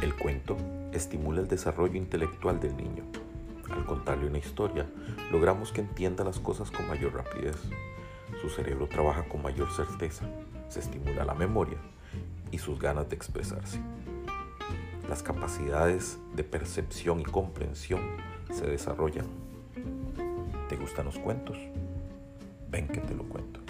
El cuento estimula el desarrollo intelectual del niño. Al contarle una historia, logramos que entienda las cosas con mayor rapidez. Su cerebro trabaja con mayor certeza, se estimula la memoria y sus ganas de expresarse. Las capacidades de percepción y comprensión se desarrollan. ¿Te gustan los cuentos? Ven que te lo cuento.